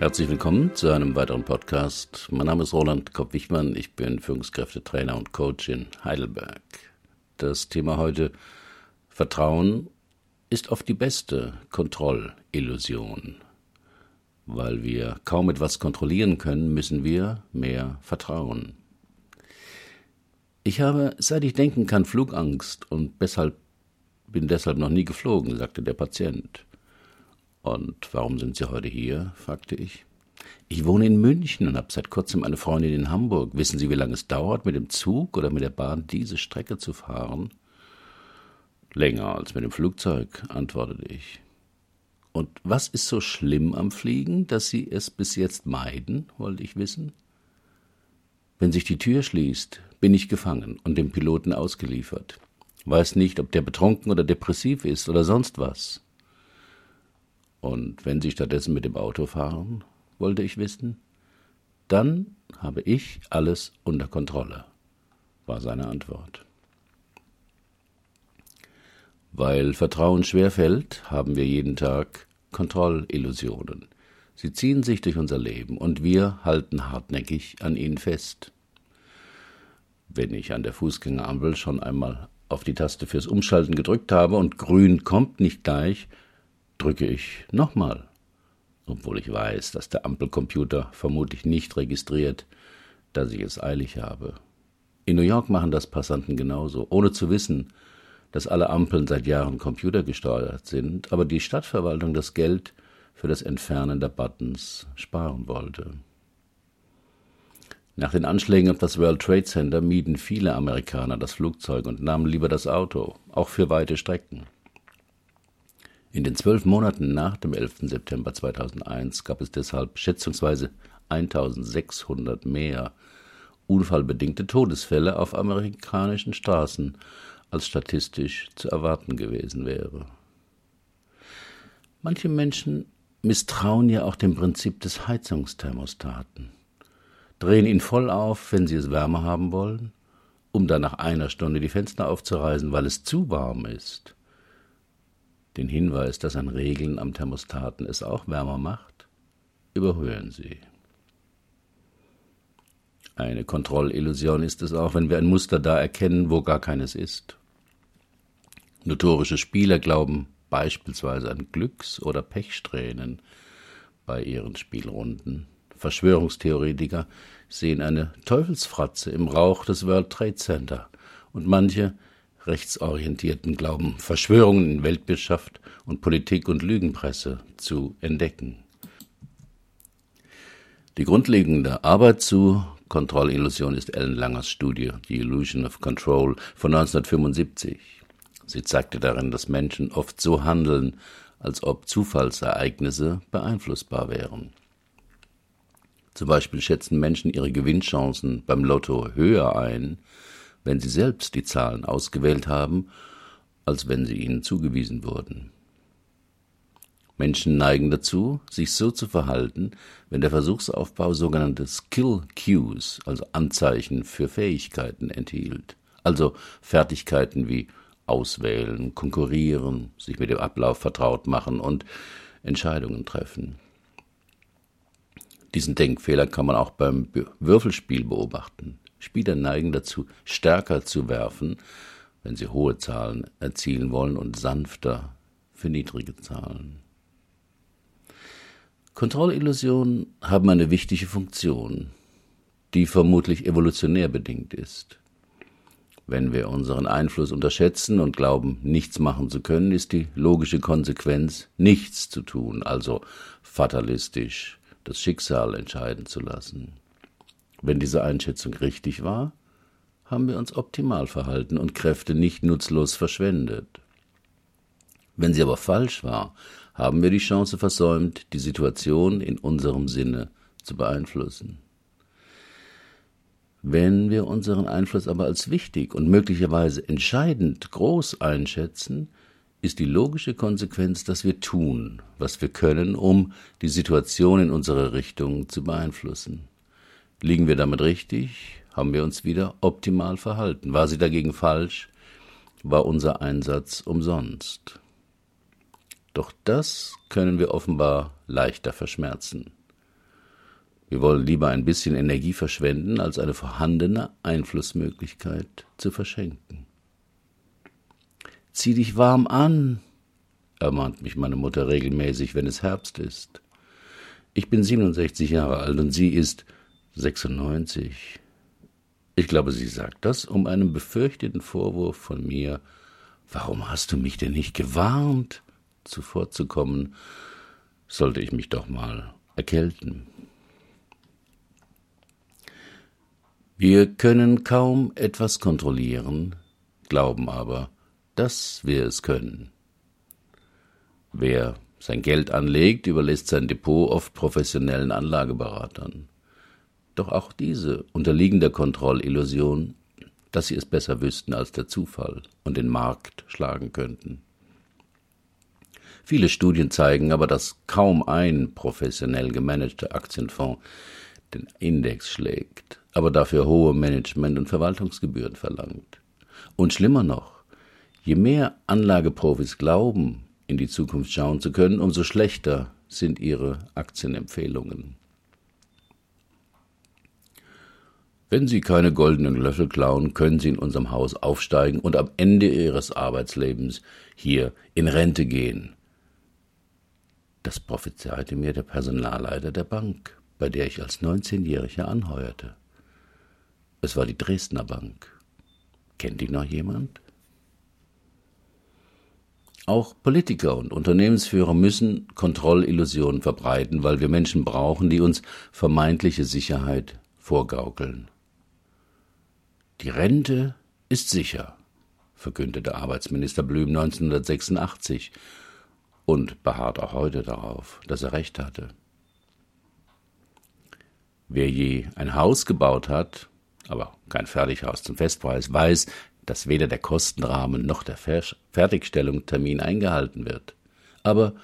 Herzlich willkommen zu einem weiteren Podcast. Mein Name ist Roland Kopp-Wichmann. Ich bin Führungskräftetrainer und Coach in Heidelberg. Das Thema heute Vertrauen ist oft die beste Kontrollillusion. Weil wir kaum etwas kontrollieren können, müssen wir mehr vertrauen. Ich habe, seit ich denken kann, Flugangst und deshalb, bin deshalb noch nie geflogen, sagte der Patient. Und warum sind Sie heute hier? fragte ich. Ich wohne in München und habe seit kurzem eine Freundin in Hamburg. Wissen Sie, wie lange es dauert, mit dem Zug oder mit der Bahn diese Strecke zu fahren? Länger als mit dem Flugzeug, antwortete ich. Und was ist so schlimm am Fliegen, dass Sie es bis jetzt meiden, wollte ich wissen. Wenn sich die Tür schließt, bin ich gefangen und dem Piloten ausgeliefert. Weiß nicht, ob der betrunken oder depressiv ist oder sonst was. Und wenn Sie stattdessen mit dem Auto fahren, wollte ich wissen, dann habe ich alles unter Kontrolle, war seine Antwort. Weil Vertrauen schwer fällt, haben wir jeden Tag Kontrollillusionen. Sie ziehen sich durch unser Leben und wir halten hartnäckig an ihnen fest. Wenn ich an der Fußgängerampel schon einmal auf die Taste fürs Umschalten gedrückt habe und grün kommt nicht gleich, drücke ich nochmal, obwohl ich weiß, dass der Ampelcomputer vermutlich nicht registriert, dass ich es eilig habe. In New York machen das Passanten genauso, ohne zu wissen, dass alle Ampeln seit Jahren computergesteuert sind, aber die Stadtverwaltung das Geld für das Entfernen der Buttons sparen wollte. Nach den Anschlägen auf das World Trade Center mieden viele Amerikaner das Flugzeug und nahmen lieber das Auto, auch für weite Strecken. In den zwölf Monaten nach dem 11. September 2001 gab es deshalb schätzungsweise 1600 mehr unfallbedingte Todesfälle auf amerikanischen Straßen, als statistisch zu erwarten gewesen wäre. Manche Menschen misstrauen ja auch dem Prinzip des Heizungsthermostaten, drehen ihn voll auf, wenn sie es wärmer haben wollen, um dann nach einer Stunde die Fenster aufzureißen, weil es zu warm ist den Hinweis, dass ein Regeln am Thermostaten es auch wärmer macht, überhören Sie. Eine Kontrollillusion ist es auch, wenn wir ein Muster da erkennen, wo gar keines ist. Notorische Spieler glauben beispielsweise an Glücks- oder Pechsträhnen bei ihren Spielrunden. Verschwörungstheoretiker sehen eine Teufelsfratze im Rauch des World Trade Center und manche Rechtsorientierten glauben, Verschwörungen in Weltwirtschaft und Politik und Lügenpresse zu entdecken. Die grundlegende Arbeit zu Kontrollillusion ist Ellen Langers Studie The Illusion of Control von 1975. Sie zeigte darin, dass Menschen oft so handeln, als ob Zufallsereignisse beeinflussbar wären. Zum Beispiel schätzen Menschen ihre Gewinnchancen beim Lotto höher ein, wenn sie selbst die Zahlen ausgewählt haben, als wenn sie ihnen zugewiesen wurden. Menschen neigen dazu, sich so zu verhalten, wenn der Versuchsaufbau sogenannte Skill Cues, also Anzeichen für Fähigkeiten enthielt, also Fertigkeiten wie Auswählen, Konkurrieren, sich mit dem Ablauf vertraut machen und Entscheidungen treffen. Diesen Denkfehler kann man auch beim Würfelspiel beobachten. Spieler neigen dazu, stärker zu werfen, wenn sie hohe Zahlen erzielen wollen und sanfter für niedrige Zahlen. Kontrollillusionen haben eine wichtige Funktion, die vermutlich evolutionär bedingt ist. Wenn wir unseren Einfluss unterschätzen und glauben, nichts machen zu können, ist die logische Konsequenz, nichts zu tun, also fatalistisch das Schicksal entscheiden zu lassen. Wenn diese Einschätzung richtig war, haben wir uns optimal verhalten und Kräfte nicht nutzlos verschwendet. Wenn sie aber falsch war, haben wir die Chance versäumt, die Situation in unserem Sinne zu beeinflussen. Wenn wir unseren Einfluss aber als wichtig und möglicherweise entscheidend groß einschätzen, ist die logische Konsequenz, dass wir tun, was wir können, um die Situation in unsere Richtung zu beeinflussen. Liegen wir damit richtig, haben wir uns wieder optimal verhalten. War sie dagegen falsch, war unser Einsatz umsonst. Doch das können wir offenbar leichter verschmerzen. Wir wollen lieber ein bisschen Energie verschwenden, als eine vorhandene Einflussmöglichkeit zu verschenken. Zieh dich warm an, ermahnt mich meine Mutter regelmäßig, wenn es Herbst ist. Ich bin 67 Jahre alt und sie ist 96. Ich glaube, sie sagt das, um einen befürchteten Vorwurf von mir, warum hast du mich denn nicht gewarnt, zuvorzukommen, sollte ich mich doch mal erkälten. Wir können kaum etwas kontrollieren, glauben aber, dass wir es können. Wer sein Geld anlegt, überlässt sein Depot oft professionellen Anlageberatern. Doch auch diese unterliegen der Kontrollillusion, dass sie es besser wüssten als der Zufall und den Markt schlagen könnten. Viele Studien zeigen aber, dass kaum ein professionell gemanagter Aktienfonds den Index schlägt, aber dafür hohe Management- und Verwaltungsgebühren verlangt. Und schlimmer noch, je mehr Anlageprofis glauben, in die Zukunft schauen zu können, umso schlechter sind ihre Aktienempfehlungen. Wenn Sie keine goldenen Löffel klauen, können Sie in unserem Haus aufsteigen und am Ende Ihres Arbeitslebens hier in Rente gehen. Das prophezeite mir der Personalleiter der Bank, bei der ich als 19-Jähriger anheuerte. Es war die Dresdner Bank. Kennt die noch jemand? Auch Politiker und Unternehmensführer müssen Kontrollillusionen verbreiten, weil wir Menschen brauchen, die uns vermeintliche Sicherheit vorgaukeln. Die Rente ist sicher, verkündete Arbeitsminister Blüm 1986 und beharrt auch heute darauf, dass er recht hatte. Wer je ein Haus gebaut hat, aber kein Fertighaus zum Festpreis, weiß, dass weder der Kostenrahmen noch der Fertigstellungstermin eingehalten wird. Aber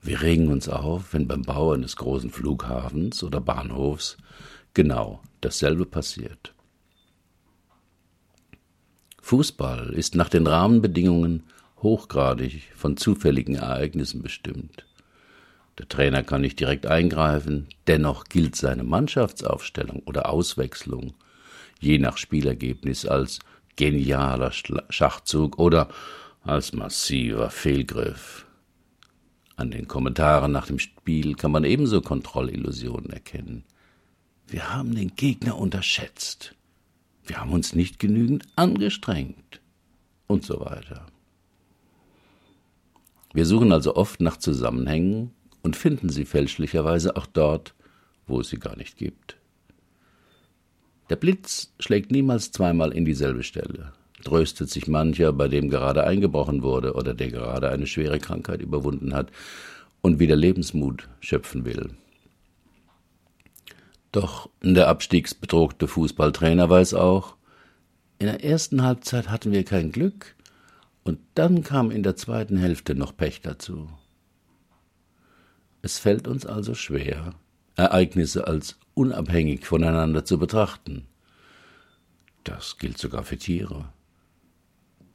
wir regen uns auf, wenn beim Bau eines großen Flughafens oder Bahnhofs genau dasselbe passiert. Fußball ist nach den Rahmenbedingungen hochgradig von zufälligen Ereignissen bestimmt. Der Trainer kann nicht direkt eingreifen, dennoch gilt seine Mannschaftsaufstellung oder Auswechslung je nach Spielergebnis als genialer Schachzug oder als massiver Fehlgriff. An den Kommentaren nach dem Spiel kann man ebenso Kontrollillusionen erkennen. Wir haben den Gegner unterschätzt. Wir haben uns nicht genügend angestrengt und so weiter. Wir suchen also oft nach Zusammenhängen und finden sie fälschlicherweise auch dort, wo es sie gar nicht gibt. Der Blitz schlägt niemals zweimal in dieselbe Stelle, tröstet sich mancher, bei dem gerade eingebrochen wurde oder der gerade eine schwere Krankheit überwunden hat und wieder Lebensmut schöpfen will. Doch der abstiegsbedrohte Fußballtrainer weiß auch, in der ersten Halbzeit hatten wir kein Glück und dann kam in der zweiten Hälfte noch Pech dazu. Es fällt uns also schwer, Ereignisse als unabhängig voneinander zu betrachten. Das gilt sogar für Tiere.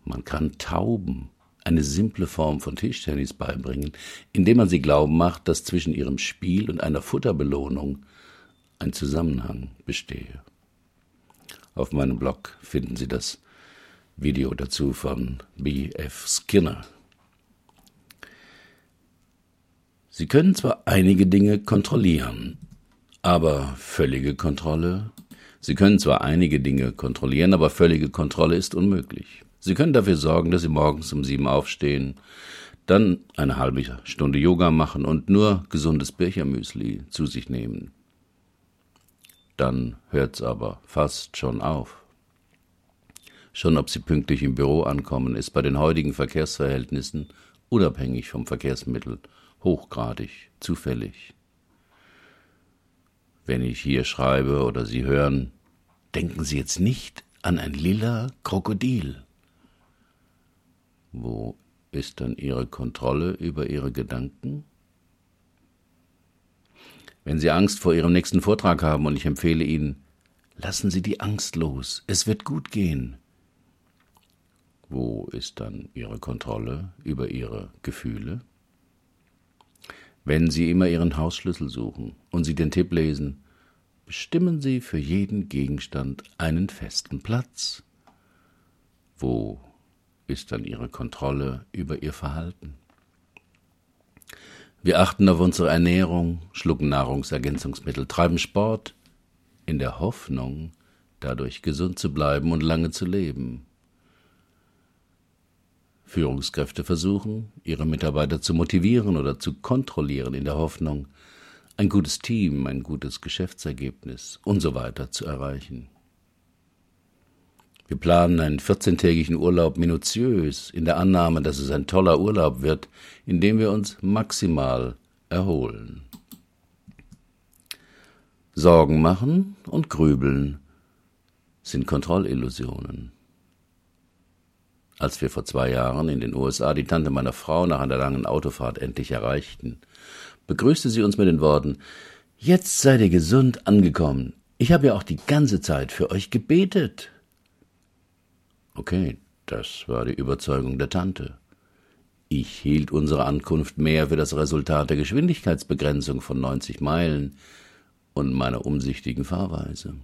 Man kann Tauben eine simple Form von Tischtennis beibringen, indem man sie glauben macht, dass zwischen ihrem Spiel und einer Futterbelohnung ein Zusammenhang bestehe. Auf meinem Blog finden Sie das Video dazu von B.F. Skinner. Sie können zwar einige Dinge kontrollieren, aber völlige Kontrolle. Sie können zwar einige Dinge kontrollieren, aber völlige Kontrolle ist unmöglich. Sie können dafür sorgen, dass Sie morgens um sieben aufstehen, dann eine halbe Stunde Yoga machen und nur gesundes Birchermüsli zu sich nehmen dann hört's aber fast schon auf. Schon ob sie pünktlich im Büro ankommen, ist bei den heutigen Verkehrsverhältnissen, unabhängig vom Verkehrsmittel, hochgradig zufällig. Wenn ich hier schreibe oder Sie hören, denken Sie jetzt nicht an ein lila Krokodil. Wo ist dann Ihre Kontrolle über Ihre Gedanken? Wenn Sie Angst vor Ihrem nächsten Vortrag haben und ich empfehle Ihnen, lassen Sie die Angst los, es wird gut gehen. Wo ist dann Ihre Kontrolle über Ihre Gefühle? Wenn Sie immer Ihren Hausschlüssel suchen und Sie den Tipp lesen, bestimmen Sie für jeden Gegenstand einen festen Platz. Wo ist dann Ihre Kontrolle über Ihr Verhalten? Wir achten auf unsere Ernährung, schlucken Nahrungsergänzungsmittel, treiben Sport, in der Hoffnung, dadurch gesund zu bleiben und lange zu leben. Führungskräfte versuchen, ihre Mitarbeiter zu motivieren oder zu kontrollieren in der Hoffnung, ein gutes Team, ein gutes Geschäftsergebnis und so weiter zu erreichen. Wir planen einen 14-tägigen Urlaub minutiös in der Annahme, dass es ein toller Urlaub wird, in dem wir uns maximal erholen. Sorgen machen und grübeln sind Kontrollillusionen. Als wir vor zwei Jahren in den USA die Tante meiner Frau nach einer langen Autofahrt endlich erreichten, begrüßte sie uns mit den Worten Jetzt seid ihr gesund angekommen. Ich habe ja auch die ganze Zeit für euch gebetet. Okay, das war die Überzeugung der Tante. Ich hielt unsere Ankunft mehr für das Resultat der Geschwindigkeitsbegrenzung von 90 Meilen und meiner umsichtigen Fahrweise.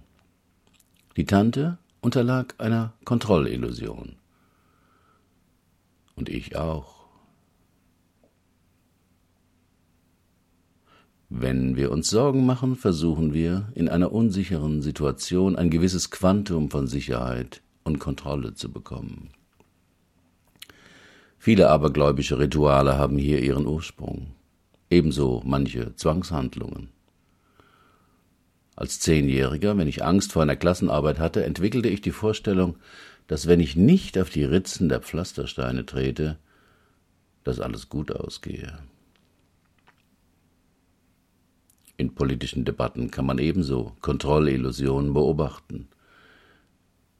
Die Tante unterlag einer Kontrollillusion. Und ich auch. Wenn wir uns Sorgen machen, versuchen wir, in einer unsicheren Situation ein gewisses Quantum von Sicherheit und Kontrolle zu bekommen. Viele abergläubische Rituale haben hier ihren Ursprung, ebenso manche Zwangshandlungen. Als Zehnjähriger, wenn ich Angst vor einer Klassenarbeit hatte, entwickelte ich die Vorstellung, dass wenn ich nicht auf die Ritzen der Pflastersteine trete, dass alles gut ausgehe. In politischen Debatten kann man ebenso Kontrollillusionen beobachten –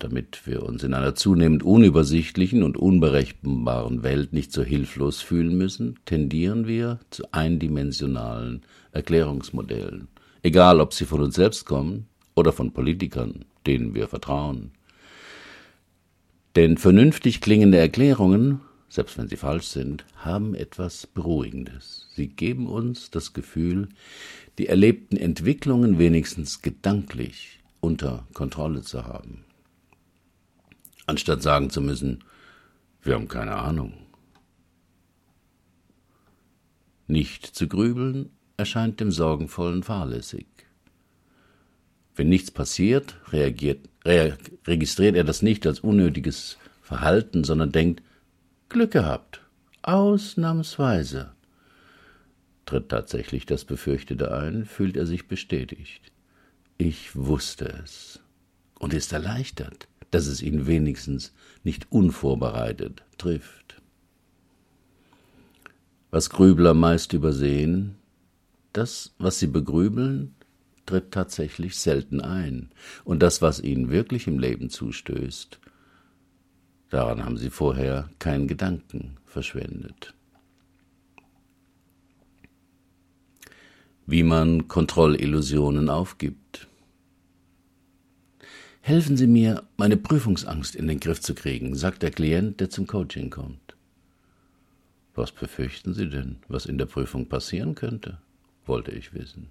damit wir uns in einer zunehmend unübersichtlichen und unberechenbaren Welt nicht so hilflos fühlen müssen, tendieren wir zu eindimensionalen Erklärungsmodellen, egal ob sie von uns selbst kommen oder von Politikern, denen wir vertrauen. Denn vernünftig klingende Erklärungen, selbst wenn sie falsch sind, haben etwas Beruhigendes. Sie geben uns das Gefühl, die erlebten Entwicklungen wenigstens gedanklich unter Kontrolle zu haben anstatt sagen zu müssen, wir haben keine Ahnung. Nicht zu grübeln erscheint dem Sorgenvollen fahrlässig. Wenn nichts passiert, reagiert, re registriert er das nicht als unnötiges Verhalten, sondern denkt, Glück gehabt, ausnahmsweise. Tritt tatsächlich das Befürchtete ein, fühlt er sich bestätigt. Ich wusste es und ist erleichtert dass es ihn wenigstens nicht unvorbereitet trifft. Was Grübler meist übersehen, das, was sie begrübeln, tritt tatsächlich selten ein, und das, was ihnen wirklich im Leben zustößt, daran haben sie vorher keinen Gedanken verschwendet. Wie man Kontrollillusionen aufgibt. Helfen Sie mir, meine Prüfungsangst in den Griff zu kriegen, sagt der Klient, der zum Coaching kommt. Was befürchten Sie denn, was in der Prüfung passieren könnte? wollte ich wissen.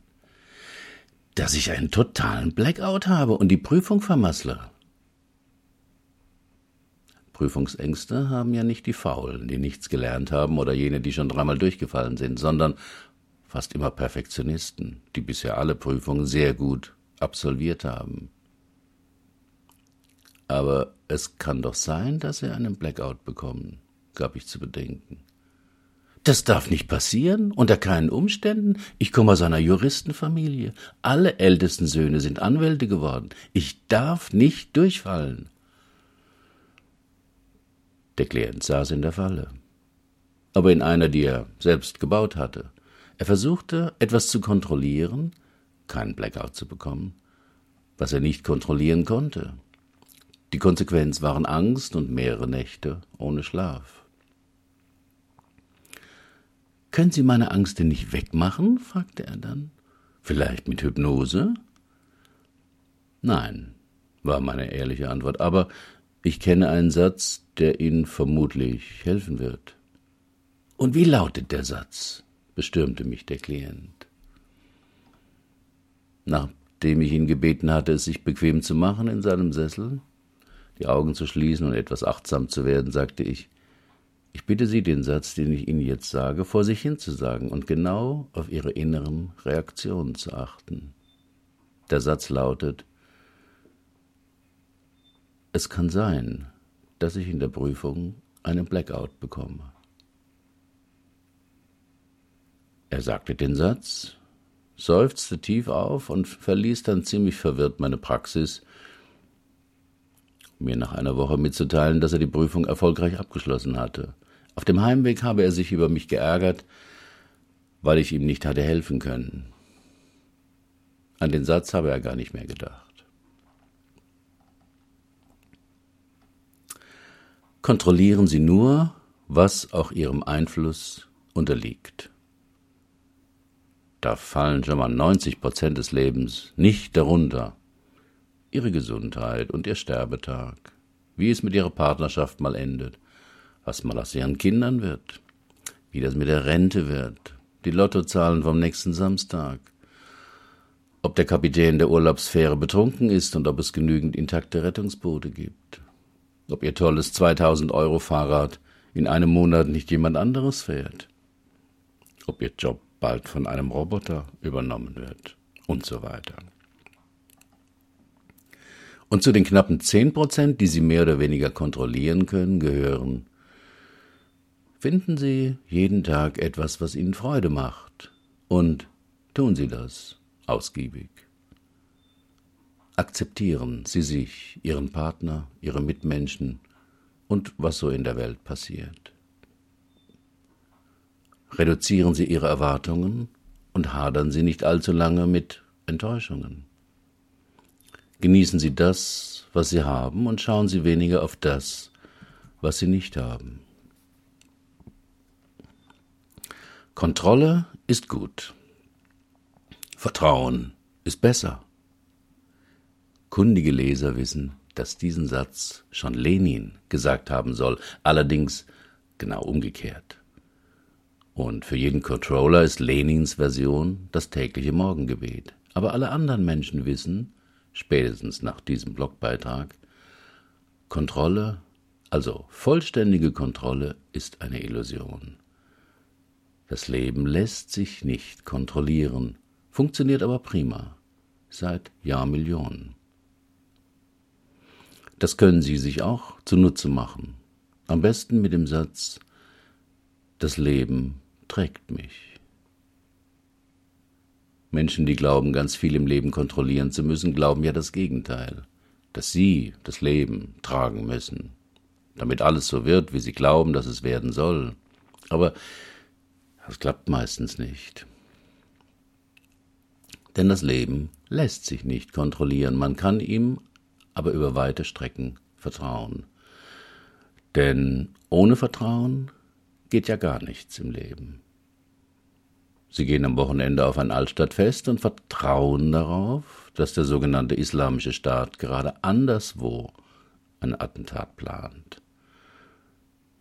Dass ich einen totalen Blackout habe und die Prüfung vermassle. Prüfungsängste haben ja nicht die Faulen, die nichts gelernt haben oder jene, die schon dreimal durchgefallen sind, sondern fast immer Perfektionisten, die bisher alle Prüfungen sehr gut absolviert haben. Aber es kann doch sein, dass Sie einen Blackout bekommen, gab ich zu bedenken. Das darf nicht passieren, unter keinen Umständen. Ich komme aus einer Juristenfamilie. Alle ältesten Söhne sind Anwälte geworden. Ich darf nicht durchfallen. Der Klient saß in der Falle, aber in einer, die er selbst gebaut hatte. Er versuchte, etwas zu kontrollieren, keinen Blackout zu bekommen, was er nicht kontrollieren konnte. Die Konsequenz waren Angst und mehrere Nächte ohne Schlaf. Können Sie meine Angst denn nicht wegmachen? fragte er dann. Vielleicht mit Hypnose? Nein, war meine ehrliche Antwort, aber ich kenne einen Satz, der Ihnen vermutlich helfen wird. Und wie lautet der Satz? bestürmte mich der Klient. Nach nachdem ich ihn gebeten hatte, es sich bequem zu machen in seinem Sessel, die Augen zu schließen und etwas achtsam zu werden, sagte ich, ich bitte Sie, den Satz, den ich Ihnen jetzt sage, vor sich hinzusagen und genau auf Ihre inneren Reaktionen zu achten. Der Satz lautet, es kann sein, dass ich in der Prüfung einen Blackout bekomme. Er sagte den Satz, seufzte tief auf und verließ dann ziemlich verwirrt meine Praxis, mir nach einer Woche mitzuteilen, dass er die Prüfung erfolgreich abgeschlossen hatte. Auf dem Heimweg habe er sich über mich geärgert, weil ich ihm nicht hatte helfen können. An den Satz habe er gar nicht mehr gedacht. Kontrollieren Sie nur, was auch Ihrem Einfluss unterliegt. Da fallen schon mal 90 Prozent des Lebens nicht darunter. Ihre Gesundheit und Ihr Sterbetag, wie es mit Ihrer Partnerschaft mal endet, was mal aus Ihren Kindern wird, wie das mit der Rente wird, die Lottozahlen vom nächsten Samstag, ob der Kapitän der Urlaubsfähre betrunken ist und ob es genügend intakte Rettungsboote gibt, ob Ihr tolles 2000 Euro Fahrrad in einem Monat nicht jemand anderes fährt, ob Ihr Job bald von einem Roboter übernommen wird. Und so weiter. Und zu den knappen 10 Prozent, die Sie mehr oder weniger kontrollieren können, gehören Finden Sie jeden Tag etwas, was Ihnen Freude macht, und tun Sie das ausgiebig. Akzeptieren Sie sich, Ihren Partner, Ihre Mitmenschen und was so in der Welt passiert. Reduzieren Sie Ihre Erwartungen und hadern Sie nicht allzu lange mit Enttäuschungen. Genießen Sie das, was Sie haben, und schauen Sie weniger auf das, was Sie nicht haben. Kontrolle ist gut. Vertrauen ist besser. Kundige Leser wissen, dass diesen Satz schon Lenin gesagt haben soll, allerdings genau umgekehrt. Und für jeden Controller ist Lenins Version das tägliche Morgengebet. Aber alle anderen Menschen wissen, spätestens nach diesem Blogbeitrag, Kontrolle, also vollständige Kontrolle, ist eine Illusion. Das Leben lässt sich nicht kontrollieren, funktioniert aber prima, seit Jahrmillionen. Das können Sie sich auch zunutze machen, am besten mit dem Satz Das Leben trägt mich. Menschen, die glauben, ganz viel im Leben kontrollieren zu müssen, glauben ja das Gegenteil, dass sie das Leben tragen müssen, damit alles so wird, wie sie glauben, dass es werden soll. Aber das klappt meistens nicht. Denn das Leben lässt sich nicht kontrollieren, man kann ihm aber über weite Strecken vertrauen. Denn ohne Vertrauen geht ja gar nichts im Leben. Sie gehen am Wochenende auf ein Altstadtfest und vertrauen darauf, dass der sogenannte Islamische Staat gerade anderswo ein Attentat plant.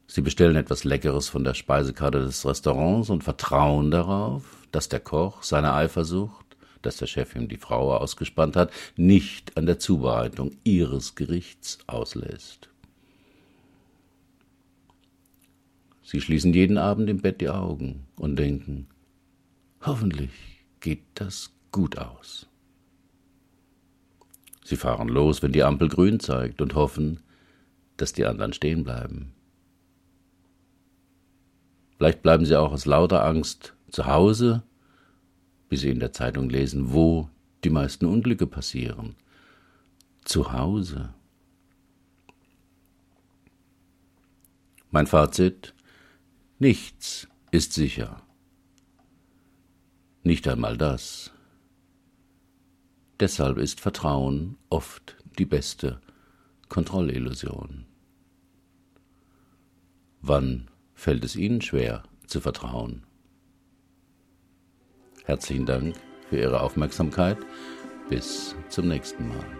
Sie bestellen etwas Leckeres von der Speisekarte des Restaurants und vertrauen darauf, dass der Koch seine Eifersucht, dass der Chef ihm die Frau ausgespannt hat, nicht an der Zubereitung ihres Gerichts auslässt. Sie schließen jeden Abend im Bett die Augen und denken, hoffentlich geht das gut aus. Sie fahren los, wenn die Ampel grün zeigt und hoffen, dass die anderen stehen bleiben. Vielleicht bleiben sie auch aus lauter Angst zu Hause, bis sie in der Zeitung lesen, wo die meisten Unglücke passieren. Zu Hause. Mein Fazit Nichts ist sicher. Nicht einmal das. Deshalb ist Vertrauen oft die beste Kontrollillusion. Wann fällt es Ihnen schwer zu vertrauen? Herzlichen Dank für Ihre Aufmerksamkeit. Bis zum nächsten Mal.